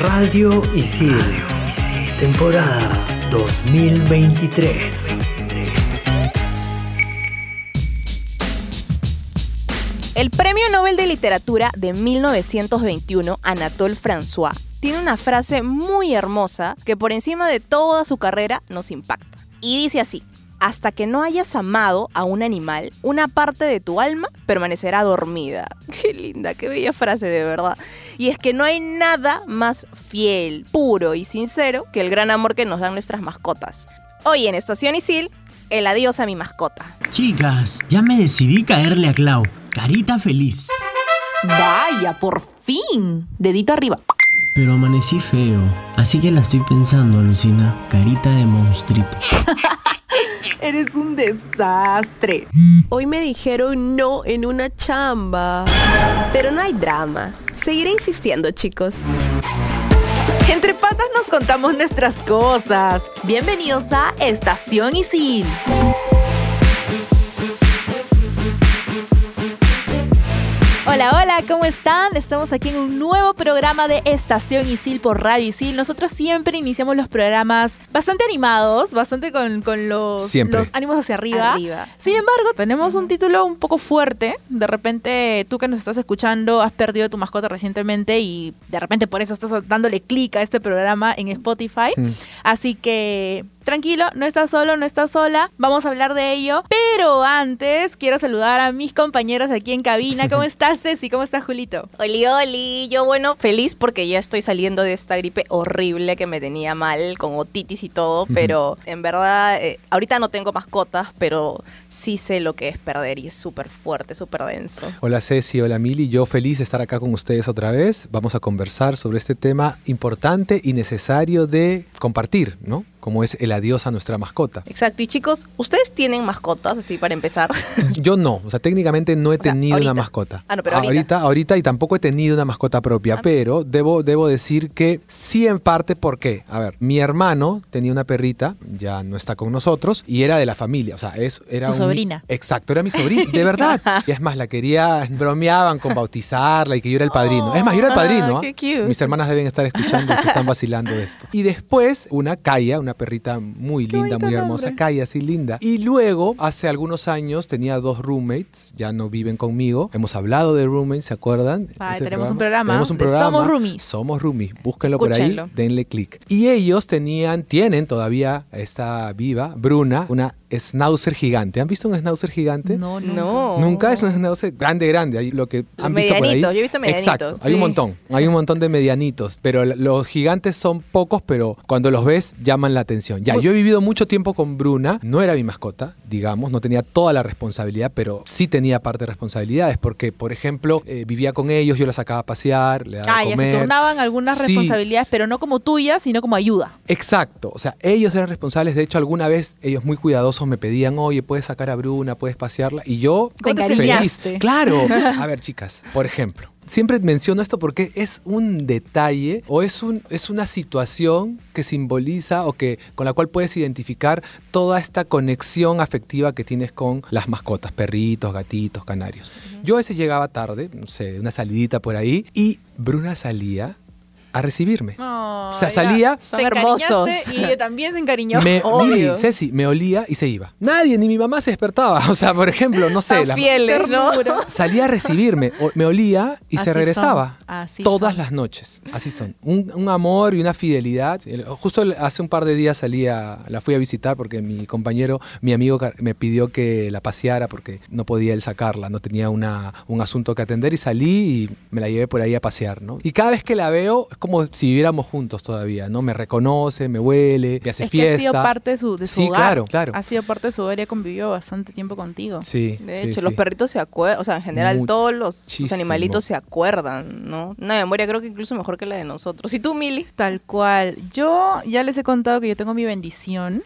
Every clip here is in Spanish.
Radio Isil. Temporada 2023. El Premio Nobel de Literatura de 1921, Anatole François, tiene una frase muy hermosa que por encima de toda su carrera nos impacta. Y dice así, hasta que no hayas amado a un animal, una parte de tu alma permanecerá dormida. Qué linda, qué bella frase de verdad. Y es que no hay nada más fiel, puro y sincero que el gran amor que nos dan nuestras mascotas. Hoy en Estación Isil, el adiós a mi mascota. Chicas, ya me decidí caerle a Clau. Carita feliz. Vaya, por fin. Dedito arriba. Pero amanecí feo, así que la estoy pensando, Lucina. Carita de monstruito. Eres un desastre. Hoy me dijeron no en una chamba. Pero no hay drama. Seguiré insistiendo, chicos. Entre patas nos contamos nuestras cosas. Bienvenidos a Estación Isil. Hola, hola, ¿cómo están? Estamos aquí en un nuevo programa de Estación Isil por Radio Isil. Nosotros siempre iniciamos los programas bastante animados, bastante con, con los, Siempre. los ánimos hacia arriba. Arriba. Sin embargo, tenemos un título un poco fuerte. De repente, tú que nos estás escuchando, has perdido tu mascota recientemente y de repente por eso estás dándole clic a este programa en Spotify. Mm. Así que tranquilo, no estás solo, no estás sola. Vamos a hablar de ello. Pero antes, quiero saludar a mis compañeros aquí en cabina. ¿Cómo estás, Ceci? ¿Cómo estás, Julito? Oli, oli, yo bueno, feliz porque ya estoy saliendo de esta gripe horrible que me tenía mal, con otitis y todo, pero en verdad, eh, ahorita no tengo mascotas, pero sí sé lo que es perder y es súper fuerte, súper denso. Hola Ceci, hola Mili, yo feliz de estar acá con ustedes otra vez. Vamos a conversar sobre este tema importante y necesario de compartir, ¿no? Como es el adiós a nuestra mascota. Exacto, y chicos, ¿ustedes tienen mascotas, así para empezar? Yo no, o sea, técnicamente no he O tenido una mascota. Ah, no, pero ahorita. ahorita. ahorita y tampoco he tenido una mascota propia, Ah. pero debo, debo decir que sí en parte, ¿por qué? A ver, mi hermano tenía una perrita, ya no está con nosotros, y era de la familia, o sea, es, era un- sobrina. Exacto, era mi sobrina, de verdad. Y es más, la quería, bromeaban con bautizarla y que yo era el padrino. Es más, yo era el padrino. Ah, ¿ah? qué cute. Mis hermanas deben estar escuchando se están vacilando de esto. Y después, una Kaya, una perrita muy linda, muy hermosa, Kaya, así linda. Y luego, hace algunos años, tenía dos roommates, ya no viven conmigo. Hemos hablado de roommates, ¿se acuerdan? Ay, tenemos un programa Tenemos un programa. Somos Roomies. Somos Roomies. Búsquenlo por ahí, denle clic. Y ellos tenían, tienen todavía, está viva, Bruna, una schnauzer gigante. ¿Han visto un schnauzer gigante? No, No. Nunca es un schnauzer grande, grande. Lo que han visto por ahí. medianitos, yo he visto medianitos, Exacto, hay sí. un montón. Hay un montón de medianitos. Pero los gigantes son pocos, pero cuando los ves llaman la atención. Ya, yo he vivido mucho tiempo con Bruna. No era mi mascota, digamos. No tenía toda la responsabilidad, pero sí tenía parte de responsabilidades. Porque, por ejemplo, eh, vivía con ellos, yo la sacaba a pasear, le daba Ah, a ya comer. se turnaban algunas Sí. responsabilidades, pero no como tuyas, sino como ayuda. Exacto, o sea, ellos eran responsables. De hecho, alguna vez ellos muy cuidadosos me pedían, oye, puedes sacar a Bruna, puedes pasearla. Y yo, Te feliz. Claro. A ver, chicas, por ejemplo. Siempre menciono esto porque es un detalle o es, un, es una situación que simboliza o que con la cual puedes identificar toda esta conexión afectiva que tienes con las mascotas, perritos, gatitos, canarios. Yo a veces llegaba tarde, no sé, una salidita por ahí, y Bruna salía a recibirme. o sea, salía, Son hermosos. Y también se encariñó. me. Mili, Ceci, me olía y se iba. Nadie, ni mi mamá se despertaba. O sea, por ejemplo, no sé, Tan la- fieles, ¿no? salía a recibirme, o- me olía y Así se regresaba. todas son. las noches. Así son. Un, un amor y una fidelidad. El- Justo hace un par de días salí a- la fui a visitar porque mi compañero, mi amigo me pidió que la paseara porque no podía él sacarla, no tenía una, un asunto que atender y salí y me la llevé por ahí a pasear, ¿no? Y cada vez que la veo es como si viviéramos juntos todavía, ¿no? Me reconoce, me huele, me hace es que fiesta. ha sido parte de su, de su Sí, hogar. claro, claro. Ha sido parte de su hogar y ha convivido bastante tiempo contigo. Sí. De hecho, sí. los perritos se acuerdan, o sea, en general todos los, los animalitos se acuerdan, ¿no? Una memoria creo que incluso mejor que la de nosotros. ¿Y tú, Mili? Tal cual. Yo ya les he contado que yo tengo mi bendición.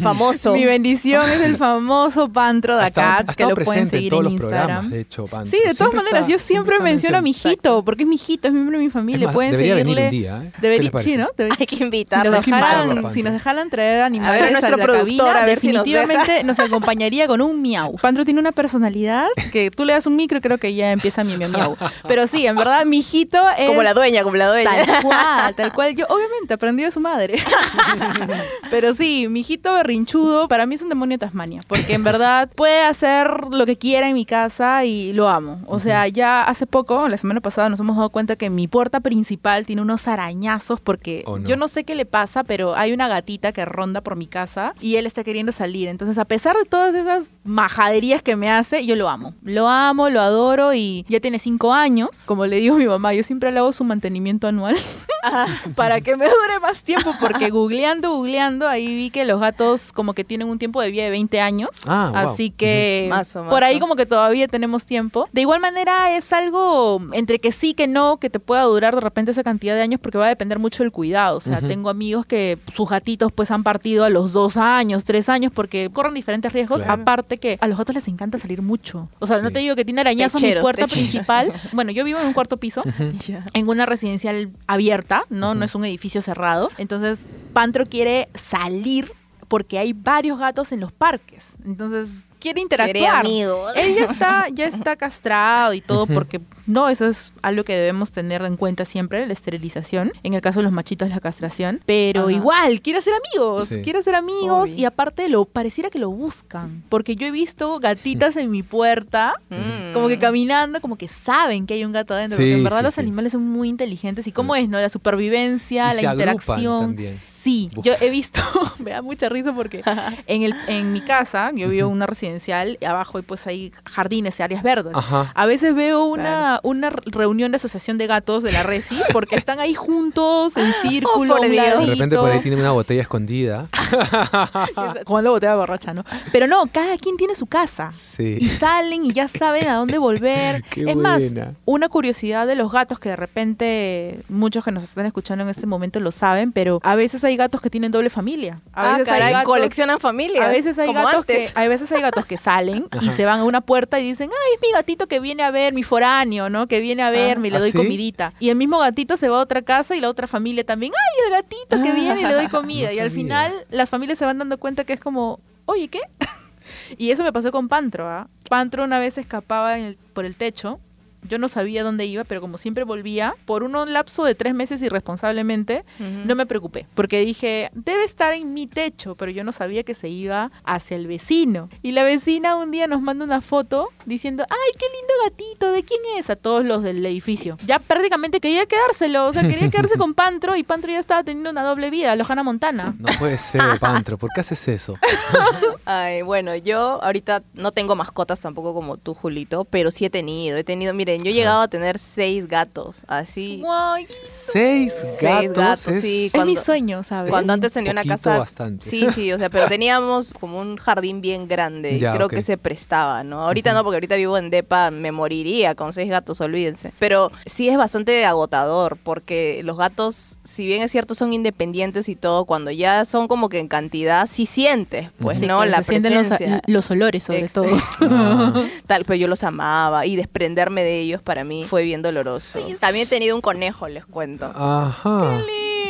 Famoso. Mi bendición es el famoso Pantro de acá, que lo pueden presente en seguir todos en los programas, Instagram. de hecho, Pantro. Sí, de todas Siempre maneras, está- yo siempre menciono a mi hijito, porque es mi hijito, es miembro de mi familia. Es más, pueden debería venir seguirle. un día, ¿eh? ¿Qué Debería- sí, ¿no? Debe- Hay que Si invitarlo. nos, Hay que invitarlo, dejaran, si nos dejaran traer animales A ver, nuestro la productor, cabina, a ver si nos definitivamente nos, acompañaría con un miau. Pantro tiene una personalidad que tú le das un micro y creo que ya empieza mi miau miau. Pero sí, en verdad, mi hijito es... Como la dueña, como la dueña. Tal cual, tal cual. Yo, obviamente, aprendí de su madre. Pero sí, mi hijito berrinchudo para mí es un demonio de Tasmania. Porque en verdad puede hacer lo que quiera en mi casa y lo amo. O sea, ya hace poco, la semana pasada, nos hemos dado cuenta que mi puerta principal tiene unos arañazos porque Oh, no. yo no sé qué le pasa, pero hay una gatita que ronda por mi casa y él está queriendo salir. Entonces, a pesar de todas esas majaderías que me hace, yo lo amo. Lo amo, lo adoro y ya tiene cinco años. Como le digo a mi mamá, yo siempre le hago su mantenimiento anual para que me dure más tiempo, porque googleando, googleando, ahí vi que los gatos como que tienen un tiempo de vida de 20 años. Ah, wow. Así que por ahí como que todavía tenemos tiempo. De igual manera es algo entre que sí que no, que te pueda durar de repente esa cantidad de años porque va a depender mucho del cuidado. O sea, tengo amigos que sus gatitos pues han partido a los dos años, tres años porque corren diferentes riesgos. Claro. Aparte que a los gatos les encanta salir mucho. O sea, no te digo que tiene arañazos en mi puerta techeros. principal. Bueno, yo vivo en un cuarto piso en una residencial abierta, ¿no? No es un edificio cerrado. Entonces, Pantro quiere salir porque hay varios gatos en los parques. Entonces, quiere interactuar. amigos. Él ya está, ya está castrado y todo porque no, eso es algo que debemos tener en cuenta siempre, la esterilización. En el caso de los machitos, la castración. Pero Ajá. igual, quiere hacer amigos. Sí. Quiere hacer amigos Obvio. y aparte lo pareciera que lo buscan. Porque yo he visto gatitas en mi puerta Mm. como que caminando, como que saben que hay un gato adentro. Sí, porque en verdad sí, los sí. animales son muy inteligentes. ¿Y cómo es, no? La supervivencia, Y la se interacción. también. Sí, Buf. yo he visto, me da mucha risa porque en, el, en mi casa, yo vivo en una residencial, y abajo hay pues hay jardines, áreas verdes. Ajá. A veces veo una, una reunión de asociación de gatos de la Resi porque están ahí juntos, en círculo, Oh, por un Dios. De repente por ahí tienen una botella escondida. Jugando botella borracha, ¿no? Pero no, cada quien tiene su casa. Sí. Y salen y ya saben a dónde volver. Qué es más, una curiosidad de los gatos que de repente muchos que nos están escuchando en este momento lo saben, pero a veces hay gatos que tienen doble familia. A Ah, veces hay caray, gatos- coleccionan familias. A veces hay como gatos que a veces hay gatos que salen y se van a una puerta y dicen, "Ay, es mi gatito que viene a ver, mi foráneo, ¿no? Que viene a verme y le ¿Ah, doy sí? comidita." Y el mismo gatito se va a otra casa y la otra familia también, "Ay, el gatito que viene y le doy comida." no y al final las familias se van dando cuenta que es como, "Oye, ¿qué?" y eso me pasó con Pantro, ¿ah? Pantro una vez escapaba en el- por el techo yo no sabía dónde iba, pero como siempre volvía, por un lapso de tres meses irresponsablemente, no me preocupé, porque dije, debe estar en mi techo, pero yo no sabía que se iba hacia el vecino. Y la vecina un día nos manda una foto diciendo, ay, qué lindo gatito, ¿de quién es? A todos los del edificio. Ya prácticamente quería quedárselo, o sea, quería quedarse con Pantro y Pantro ya estaba teniendo una doble vida, Lojana Montana. No puede ser, Pantro. ¿Por qué haces eso? Ay, bueno, yo ahorita no tengo mascotas tampoco como tú, Julito, pero sí he tenido. He tenido, miren, yo he llegado a tener seis gatos, así. Guay, Seis Seis gatos. gatos, es- sí. es Cuando- mi sueño, ¿sabes? Cuando antes tenía una casa. bastante. Sí, sí, o sea, pero teníamos como un jardín bien grande. y Ya, creo ok. que se prestaba, ¿no? Ahorita no, porque ahorita vivo en Depa, me moriría con seis gatos, olvídense. Pero sí es bastante agotador, porque los gatos, si bien es cierto, son independientes y todo, cuando ya son como que en cantidad, sí sientes, pues, Sí, ¿no? La se sienten los, presencia. los olores, sobre Exacto. todo. Tal, pero yo los amaba y desprenderme de ellos para mí fue bien doloroso. También he tenido un conejo, les cuento. Ajá.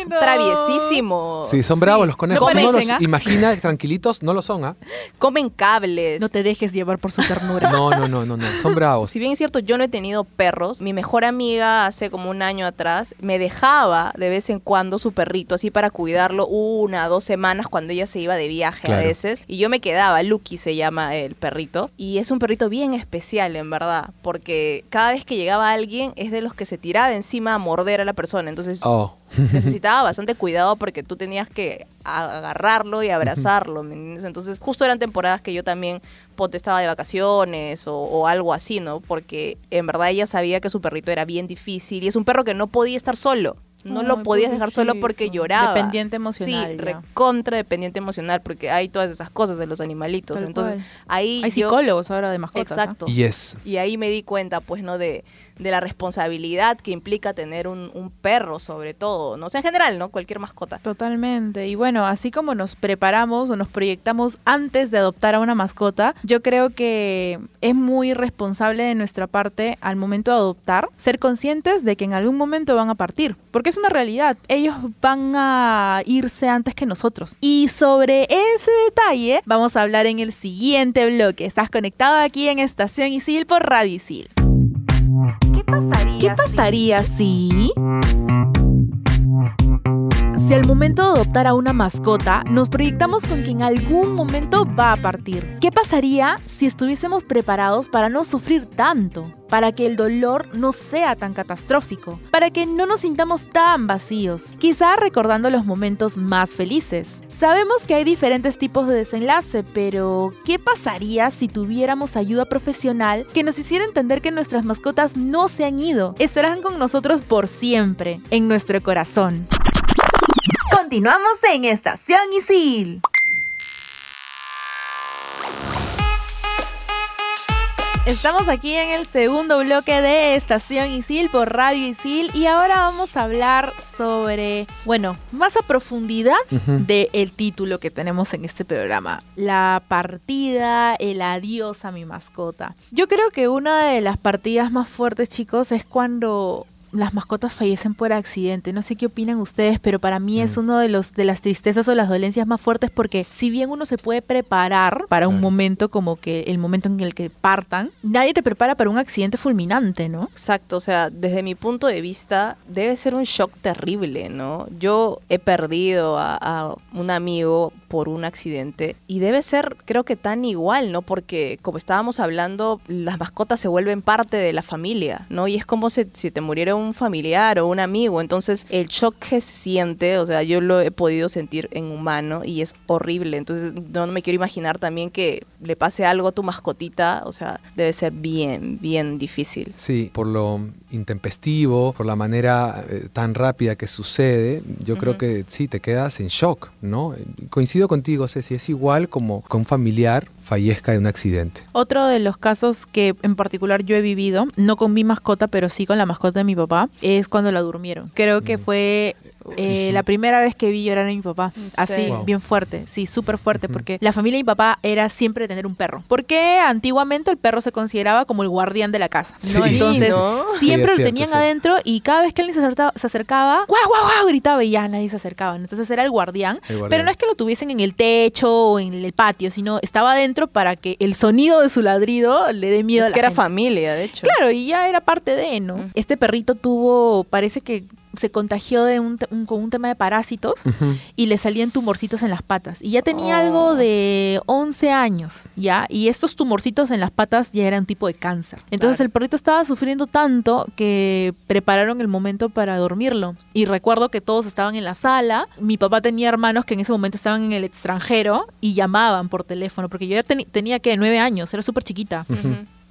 Traviesísimo. Sí, son bravos los conejos. No Uno los ¿ah? imagina tranquilitos, no lo son, ¿ah? Comen cables. No te dejes llevar por su ternura. No, no, no, no, no. Son bravos. Si bien es cierto, yo no he tenido perros, mi mejor amiga hace como un año atrás me dejaba de vez en cuando su perrito, así para cuidarlo una, dos semanas cuando ella se iba de viaje a veces. Y yo me quedaba, Lucky se llama el perrito. Y es un perrito bien especial, en verdad, porque cada vez que llegaba alguien es de los que se tiraba encima a morder a la persona. Entonces Oh. Necesitaba bastante cuidado porque tú tenías que agarrarlo y abrazarlo, ¿me entiendes? Entonces, justo eran temporadas que yo también ponte estaba de vacaciones o, o algo así, ¿no? Porque en verdad ella sabía que su perrito era bien difícil y es un perro que no podía estar solo. No lo podías dejar solo porque lloraba. Dependiente emocional, Sí, ya. recontra dependiente emocional porque hay todas esas cosas en los animalitos. Tal Entonces, cual. ahí Hay yo- psicólogos ahora de mascotas. ¿no? Exacto. Yes. Y ahí me di cuenta, pues, ¿no? De, de la responsabilidad que implica tener un, un perro, sobre todo. No o sea, en general, ¿no? Cualquier mascota. Totalmente. Y bueno, así como nos preparamos o nos proyectamos antes de adoptar a una mascota, yo creo que es muy responsable de nuestra parte al momento de adoptar ser conscientes de que en algún momento van a partir. Porque es una realidad. Ellos van a irse antes que nosotros. Y sobre ese detalle vamos a hablar en el siguiente bloque. Estás conectado aquí en Estación Isil por Radio Isil. ¿Qué pasaría? ¿Qué pasaría si... Si al momento de adoptar a una mascota nos proyectamos con que en algún momento va a partir, ¿qué pasaría si estuviésemos preparados para no sufrir tanto? Para que el dolor no sea tan catastrófico, para que no nos sintamos tan vacíos, quizá recordando los momentos más felices. Sabemos que hay diferentes tipos de desenlace, pero ¿qué pasaría si tuviéramos ayuda profesional que nos hiciera entender que nuestras mascotas no se han ido, estarán con nosotros por siempre, en nuestro corazón? Continuamos en Estación Isil. Estamos aquí en el segundo bloque de Estación Isil por Radio Isil y ahora vamos a hablar sobre, bueno, más a profundidad del título que tenemos en este programa, la partida, el adiós a mi mascota. Yo creo que una de las partidas más fuertes, chicos, es cuando las mascotas fallecen por accidente. No sé qué opinan ustedes, pero para mí es uno de los de las tristezas o las dolencias más fuertes porque si bien uno se puede preparar para un momento como que el momento en el que partan, nadie te prepara para un accidente fulminante, ¿no? Exacto, o sea, desde mi punto de vista debe ser un shock terrible, ¿no? Yo he perdido a, a un amigo por un accidente y debe ser creo que tan igual, ¿no? Porque como estábamos hablando, las mascotas se vuelven parte de la familia, ¿no? Y es como si, si te muriera un familiar o un amigo, entonces el shock que se siente, o sea, yo lo he podido sentir en humano y es horrible, entonces no, me quiero imaginar también que le pase algo a tu mascotita, o sea, debe ser bien, bien difícil. Sí, por lo intempestivo, por la manera eh, tan rápida que sucede, yo creo que sí, te quedas en shock, ¿no? Coincido contigo, Ceci, es igual como con un familiar fallezca de un accidente. Otro de los casos que en particular yo he vivido, no con mi mascota, pero sí con la mascota de mi papá, es cuando la durmieron. Creo que fue eh, la primera vez que vi llorar a mi papá. Así, Wow. bien fuerte, sí, súper fuerte, porque la familia de mi papá era siempre tener un perro. Porque antiguamente el perro se consideraba como el guardián de la casa, ¿no? Sí. Entonces, siempre lo cierto, tenían sí. adentro y cada vez que alguien se acercaba, se acercaba ¡guau, guau, guau! gritaba y ya nadie se acercaba. Entonces era el guardián, El guardián. Pero no es que lo tuviesen en el techo o en el patio, sino estaba adentro para que el sonido de su ladrido le dé miedo Es a la que era familia, de hecho. Claro, y ya era parte de, ¿no? Este perrito tuvo, parece que se contagió de un, con un tema de parásitos y le salían tumorcitos en las patas. Y ya tenía Oh. algo de 11 años, ¿ya? Y estos tumorcitos en las patas ya eran un tipo de cáncer. Entonces Claro. el perrito estaba sufriendo tanto que prepararon el momento para dormirlo. Y recuerdo que todos estaban en la sala. Mi papá tenía hermanos que en ese momento estaban en el extranjero y llamaban por teléfono, porque yo ya tenía que nueve años, era súper chiquita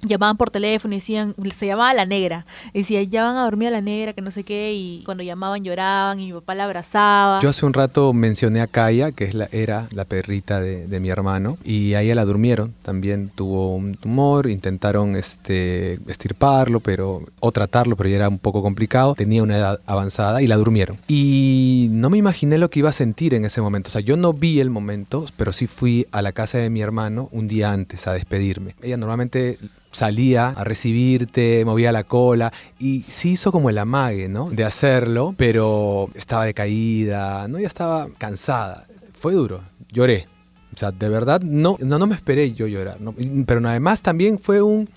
llamaban por teléfono y decían, se llamaba la negra, y decía, ya van a dormir a la negra, que no sé qué, y cuando llamaban lloraban y mi papá la abrazaba. Yo hace un rato mencioné a Kaya, que era la perrita de, de mi hermano, y a ella la durmieron. También tuvo un tumor, intentaron este, estirparlo pero, o tratarlo, pero ya era un poco complicado. Tenía una edad avanzada y la durmieron. Y no me imaginé lo que iba a sentir en ese momento. O sea, yo no vi el momento, pero sí fui a la casa de mi hermano un día antes a despedirme. Ella normalmente salía a recibirte, movía la cola y sí hizo como el amague, ¿no? De hacerlo, pero estaba decaída, ¿no? Ya estaba cansada. Fue duro, lloré. O sea, de verdad no, no, no me esperé yo llorar, ¿no? Pero además también fue un...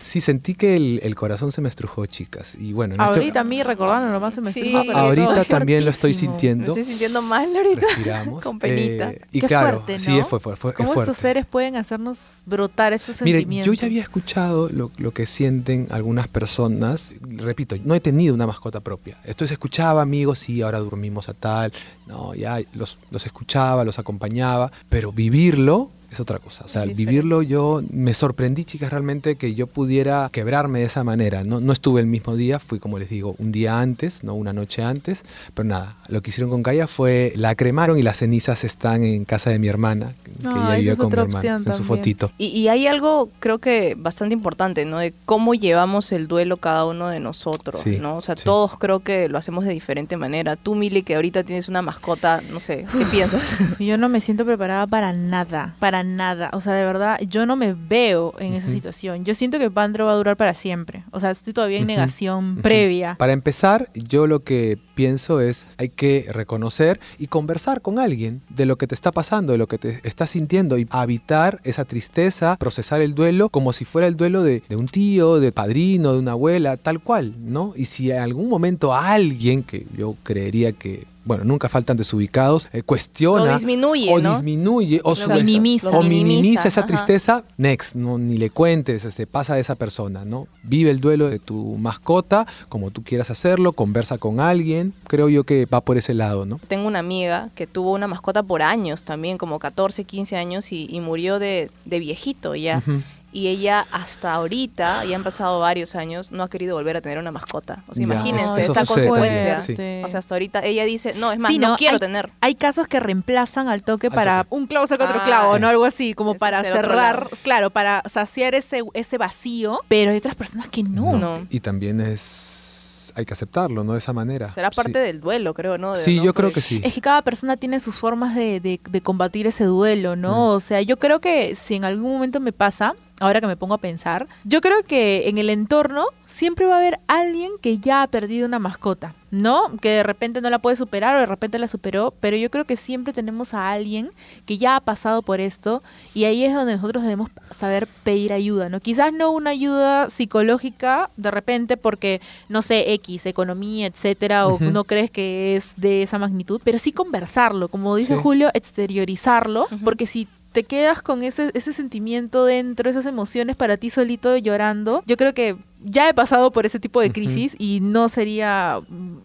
Sí, sentí que el, el corazón se me estrujó, chicas. Y bueno, en este- Ahorita a mí recordando nomás se me Sí, estruja, pero ahorita eso- también lo estoy fuertísimo. Me sintiendo. estoy sintiendo mal ahorita. Respiramos. Con penita. Eh, y Qué claro, fuerte, sí, ¿no? fue, fue, fue, es ¿Cómo fuerte. estos seres pueden hacernos brotar estos Mire, sentimientos? yo ya había escuchado lo, lo que sienten algunas personas. Repito, no he tenido una mascota propia. Esto se escuchaba, amigos, sí, ahora dormimos a tal. No, ya los, los escuchaba, los acompañaba. Pero vivirlo es otra cosa. O sea, diferente. vivirlo yo me sorprendí, chicas, realmente que yo pudiera quebrarme de esa manera. No, no estuve el mismo día, fui como les digo, un día antes, no una noche antes, pero nada, lo que hicieron con Kaya fue la cremaron y las cenizas están en casa de mi hermana, que Ah, ella vive es con mi hermana, en su también. fotito. Y, y hay algo, creo que bastante importante, ¿no? De cómo llevamos el duelo cada uno de nosotros, Sí, ¿no? O sea, sí. todos creo que lo hacemos de diferente manera. Tú, Mili, que ahorita tienes una mascota, no sé, ¿qué piensas? Yo no me siento preparada para nada, para nada. O sea, de verdad, yo no me veo en esa situación. Yo siento que Pandro va a durar para siempre. O sea, estoy todavía en negación previa. Para empezar, yo lo que pienso es hay que reconocer y conversar con alguien de lo que te está pasando, de lo que te estás sintiendo y evitar esa tristeza, procesar el duelo como si fuera el duelo de, de un tío, de padrino, de una abuela, tal cual, ¿no? Y si en algún momento alguien, que yo creería que, bueno, nunca faltan desubicados, eh, cuestiona Lo disminuye, o ¿no? disminuye o Lo minimiza. o Lo minimiza, minimiza, esa ajá. tristeza, next, no, ni le cuentes, se pasa de esa persona, ¿no? Vive el duelo de tu mascota como tú quieras hacerlo, conversa con alguien, creo yo que va por ese lado, ¿no? Tengo una amiga que tuvo una mascota por años también, como 14, 15 años, y, y murió de, de viejito ya. Ujú. Y ella hasta ahorita, ya han pasado varios años, no ha querido volver a tener una mascota. O sea, Ya, imagínense esa sucede consecuencia. sí. O sea, hasta ahorita ella dice, no, es más, Sí, no, quiero hay, tener. Hay casos que reemplazan al toque Al para toque. un clavo saca otro Ah, clavo, sí. ¿no? Algo así, como para cerrar, claro, para saciar ese, ese vacío. Pero hay otras personas que no. No. Y también es hay que aceptarlo, ¿no? De esa manera. Será parte Sí. del duelo, creo, ¿no? De- Sí, ¿no? yo creo que sí. Es que cada persona tiene sus formas de, de- de combatir ese duelo, ¿no? Mm. O sea, yo creo que si en algún momento me pasa, ahora que me pongo a pensar, yo creo que en el entorno siempre va a haber alguien que ya ha perdido una mascota, ¿no? Que de repente no la puede superar o de repente la superó, pero yo creo que siempre tenemos a alguien que ya ha pasado por esto y ahí es donde nosotros debemos saber pedir ayuda, ¿no? Quizás no una ayuda psicológica de repente porque, no sé, X, economía, etcétera, o no crees que es de esa magnitud, pero sí conversarlo, como dice Sí. Julio, exteriorizarlo, porque si te quedas con ese, ese sentimiento dentro, esas emociones para ti solito llorando, yo creo que ya he pasado por ese tipo de crisis y no sería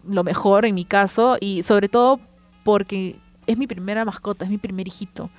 lo mejor en mi caso y sobre todo porque es mi primera mascota, es mi primer hijito.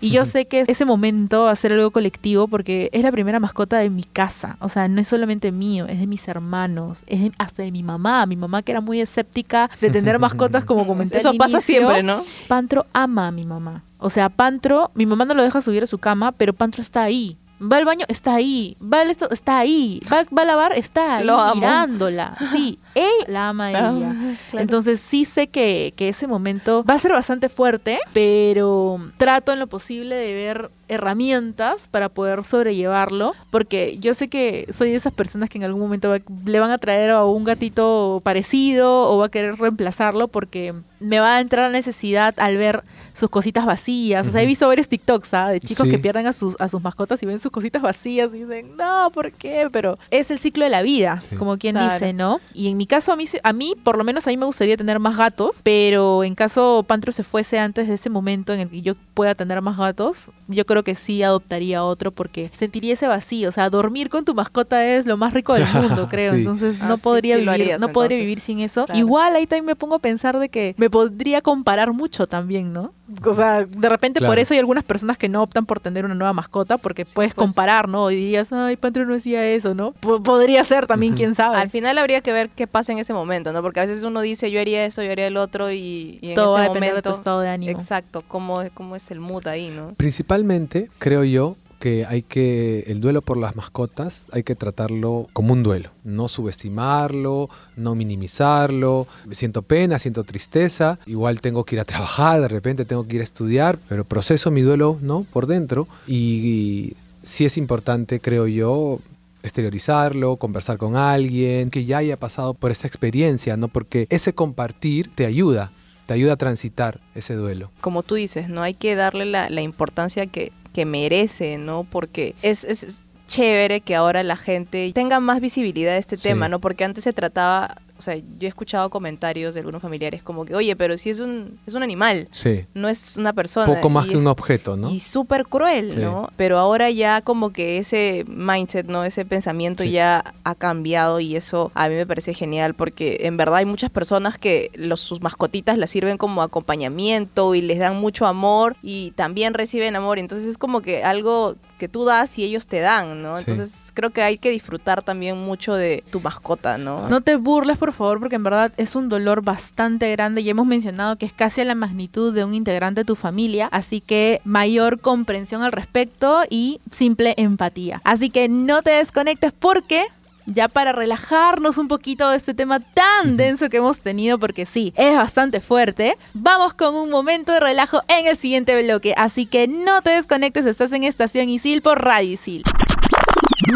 Y yo sé que ese momento va a ser algo colectivo porque es la primera mascota de mi casa. O sea, no es solamente mío, es de mis hermanos, es de- hasta de mi mamá. Mi mamá que era muy escéptica de tener mascotas, como comenté al Eso pasa inicio. siempre, ¿no? Pantro ama a mi mamá. O sea, Pantro, mi mamá no lo deja subir a su cama, pero Pantro está ahí. Va al baño, está ahí. Va al esto, está ahí. Va, va a lavar, está ahí Lo amo. mirándola. Sí, él la ama a ella. claro. Entonces sí sé que, que ese momento va a ser bastante fuerte, pero trato en lo posible de ver herramientas para poder sobrellevarlo, porque yo sé que soy de esas personas que en algún momento va- le van a traer a un gatito parecido o va a querer reemplazarlo porque me va a entrar la necesidad al ver sus cositas vacías. O sea, he visto varios TikToks ¿ah? de chicos Sí. que pierden a sus, a sus mascotas y ven sus cositas vacías y dicen, no, ¿por qué? Pero es el ciclo de la vida, Sí. como quien Claro. dice, ¿no? Y en mi caso, a mí, se- a mí, por lo menos a mí me gustaría tener más gatos, pero en caso Pantro se fuese antes de ese momento en el que yo pueda tener más gatos, yo creo que sí adoptaría otro porque sentiría ese vacío. O sea, dormir con tu mascota es lo más rico del mundo, creo. Sí. Entonces Ah, no podría sí vivir, harías, no podría entonces. vivir sin eso. Claro. Igual ahí también me pongo a pensar de que me podría comparar mucho también, ¿no? O sea, de repente por eso hay algunas personas que no optan por tener una nueva mascota porque puedes pues. comparar, ¿no? Y dirías, ay, Pantro no hacía eso, ¿no? Po- podría ser también, quién sabe. Al final habría que ver qué pasa en ese momento, ¿no? Porque a veces uno dice, yo haría esto, yo haría el otro, y, y en Todo va a ese depender de tu momento... estado de ánimo. Exacto, cómo, cómo es el mood ahí, ¿no? Principalmente, creo yo, que hay que, el duelo por las mascotas, hay que tratarlo como un duelo, no subestimarlo, no minimizarlo, siento pena, siento tristeza, igual tengo que ir a trabajar, de repente tengo que ir a estudiar, pero proceso mi duelo, ¿no? Por dentro, y, y sí es importante, creo yo, exteriorizarlo, conversar con alguien que ya haya pasado por esta experiencia, ¿no? Porque ese compartir te ayuda, te ayuda a transitar ese duelo. como tú dices, ¿no? Hay que darle la, la importancia que, que merece, ¿no? Porque es, es- es chévere que ahora la gente tenga más visibilidad de este Sí. tema, ¿no? Porque antes se trataba o sea, yo he escuchado comentarios de algunos familiares como que, oye, pero si es un, es un animal, Sí. no es una persona. Poco más Y que un objeto, ¿no? Y súper cruel, Sí. ¿no? Pero ahora ya como que ese mindset, ¿no? Ese pensamiento Sí. ya ha cambiado y eso a mí me parece genial porque en verdad hay muchas personas que los, sus mascotitas las sirven como acompañamiento y les dan mucho amor y también reciben amor. Entonces es como que algo que tú das y ellos te dan, ¿no? Sí. Entonces creo que hay que disfrutar también mucho de tu mascota, ¿no? No te burles, por favor, porque en verdad es un dolor bastante grande y hemos mencionado que es casi a la magnitud de un integrante de tu familia, así que mayor comprensión al respecto y simple empatía. Así que no te desconectes porque ya para relajarnos un poquito de este tema tan denso que hemos tenido, porque sí, es bastante fuerte, vamos con un momento de relajo en el siguiente bloque. Así que no te desconectes, estás en Estación Isil por Radio Isil.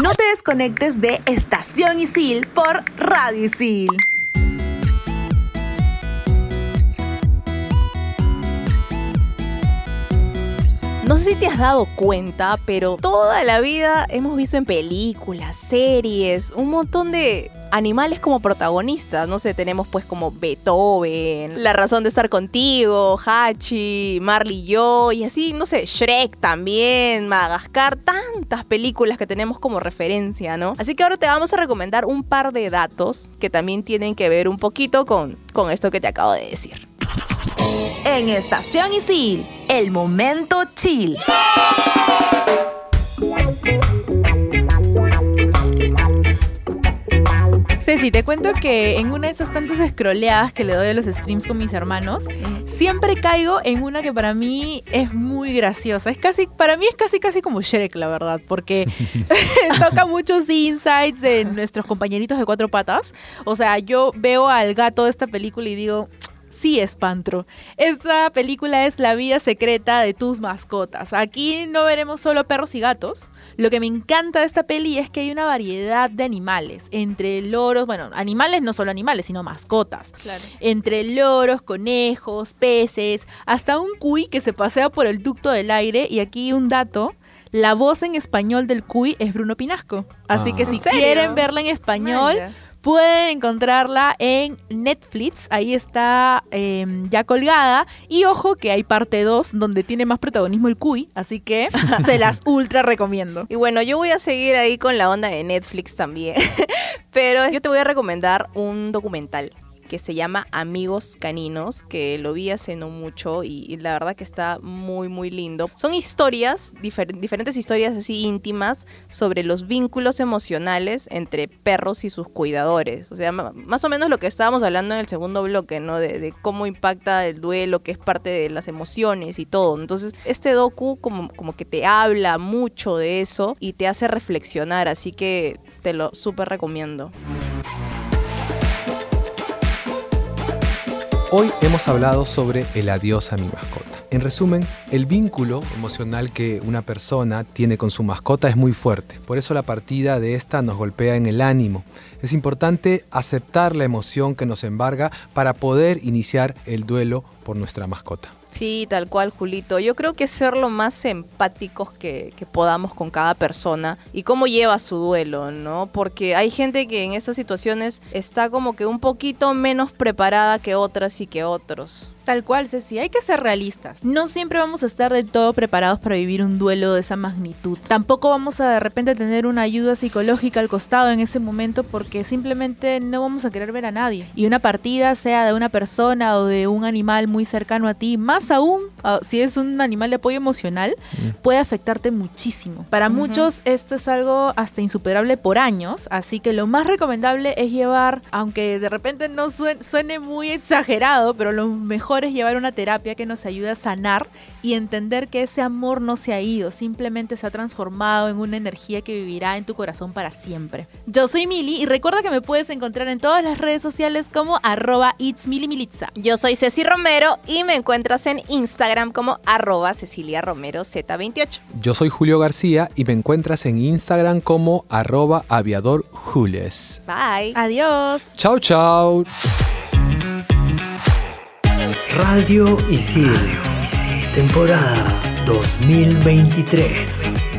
No te desconectes de Estación Isil por Radio Isil. No sé si te has dado cuenta, pero toda la vida hemos visto en películas, series, un montón de animales como protagonistas. No sé, tenemos pues como Beethoven, La razón de estar contigo, Hachi, Marley y yo, y así, no sé, Shrek también, Madagascar, tantas películas que tenemos como referencia, ¿no? Así que ahora te vamos a recomendar un par de datos que también tienen que ver un poquito con, con esto que te acabo de decir. En Estación Isil, el momento chill. Ceci, te cuento que en una de esas tantas scrolleadas que le doy a los streams con mis hermanos, siempre caigo en una que para mí es muy graciosa. Es casi, para mí es casi casi como Shrek, la verdad, porque toca muchos insights de nuestros compañeritos de cuatro patas. O sea, yo veo al gato de esta película y digo, Sí, Espantro. Esta película es la vida secreta de tus mascotas. Aquí no veremos solo perros y gatos. Lo que me encanta de esta peli es que hay una variedad de animales. Entre loros, bueno, animales no solo animales, sino mascotas. Claro. Entre loros, conejos, peces, hasta un cuy que se pasea por el ducto del aire. Y aquí un dato. La voz en español del cuy es Bruno Pinasco. Así Ah. que si ¿En serio? quieren verla en español. Pueden encontrarla en Netflix, ahí está eh, ya colgada. Y ojo que hay parte 2 donde tiene más protagonismo el Cuy, así que se las ultra recomiendo. Y bueno, yo voy a seguir ahí con la onda de Netflix también. Pero yo te voy a recomendar un documental que se llama Amigos Caninos, que lo vi hace no mucho y, la verdad que está muy, muy lindo. Son historias, difer- diferentes historias así íntimas sobre los vínculos emocionales entre perros y sus cuidadores. O sea, más o menos lo que estábamos hablando en el segundo bloque, ¿no? De, de cómo impacta el duelo, que es parte de las emociones y todo. Entonces, este docu como, como que te habla mucho de eso y te hace reflexionar, así que te lo súper recomiendo. Hoy hemos hablado sobre el adiós a mi mascota. En resumen, el vínculo emocional que una persona tiene con su mascota es muy fuerte. Por eso la partida de esta nos golpea en el ánimo. Es importante aceptar la emoción que nos embarga para poder iniciar el duelo por nuestra mascota. Sí, tal cual, Julito. Yo creo que ser lo más empáticos que, que podamos con cada persona y cómo lleva su duelo, ¿no? Porque hay gente que en estas situaciones está como que un poquito menos preparada que otras y que otros. Tal cual, Ceci, hay que ser realistas. No siempre vamos a estar del todo preparados para vivir un duelo de esa magnitud. Tampoco vamos a de repente tener una ayuda psicológica al costado en ese momento porque simplemente no vamos a querer ver a nadie. Y una partida, sea de una persona o de un animal muy cercano a ti, más aún ah, si es un animal de apoyo emocional, puede afectarte muchísimo. Para muchos esto es algo hasta insuperable por años, así que lo más recomendable es llevar, aunque de repente no suen- suene muy exagerado, pero lo mejor es llevar una terapia que nos ayude a sanar y entender que ese amor no se ha ido, simplemente se ha transformado en una energía que vivirá en tu corazón para siempre. Yo soy Mili y recuerda que me puedes encontrar en todas las redes sociales como arroba it's Mili Militza. Yo soy Ceci Romero y me encuentras en Instagram como arroba Cecilia Romero Z28. Yo soy Julio García y me encuentras en Instagram como arroba aviador Jules. Bye. Adiós. Chao, chao. Radio Isil, temporada 2023.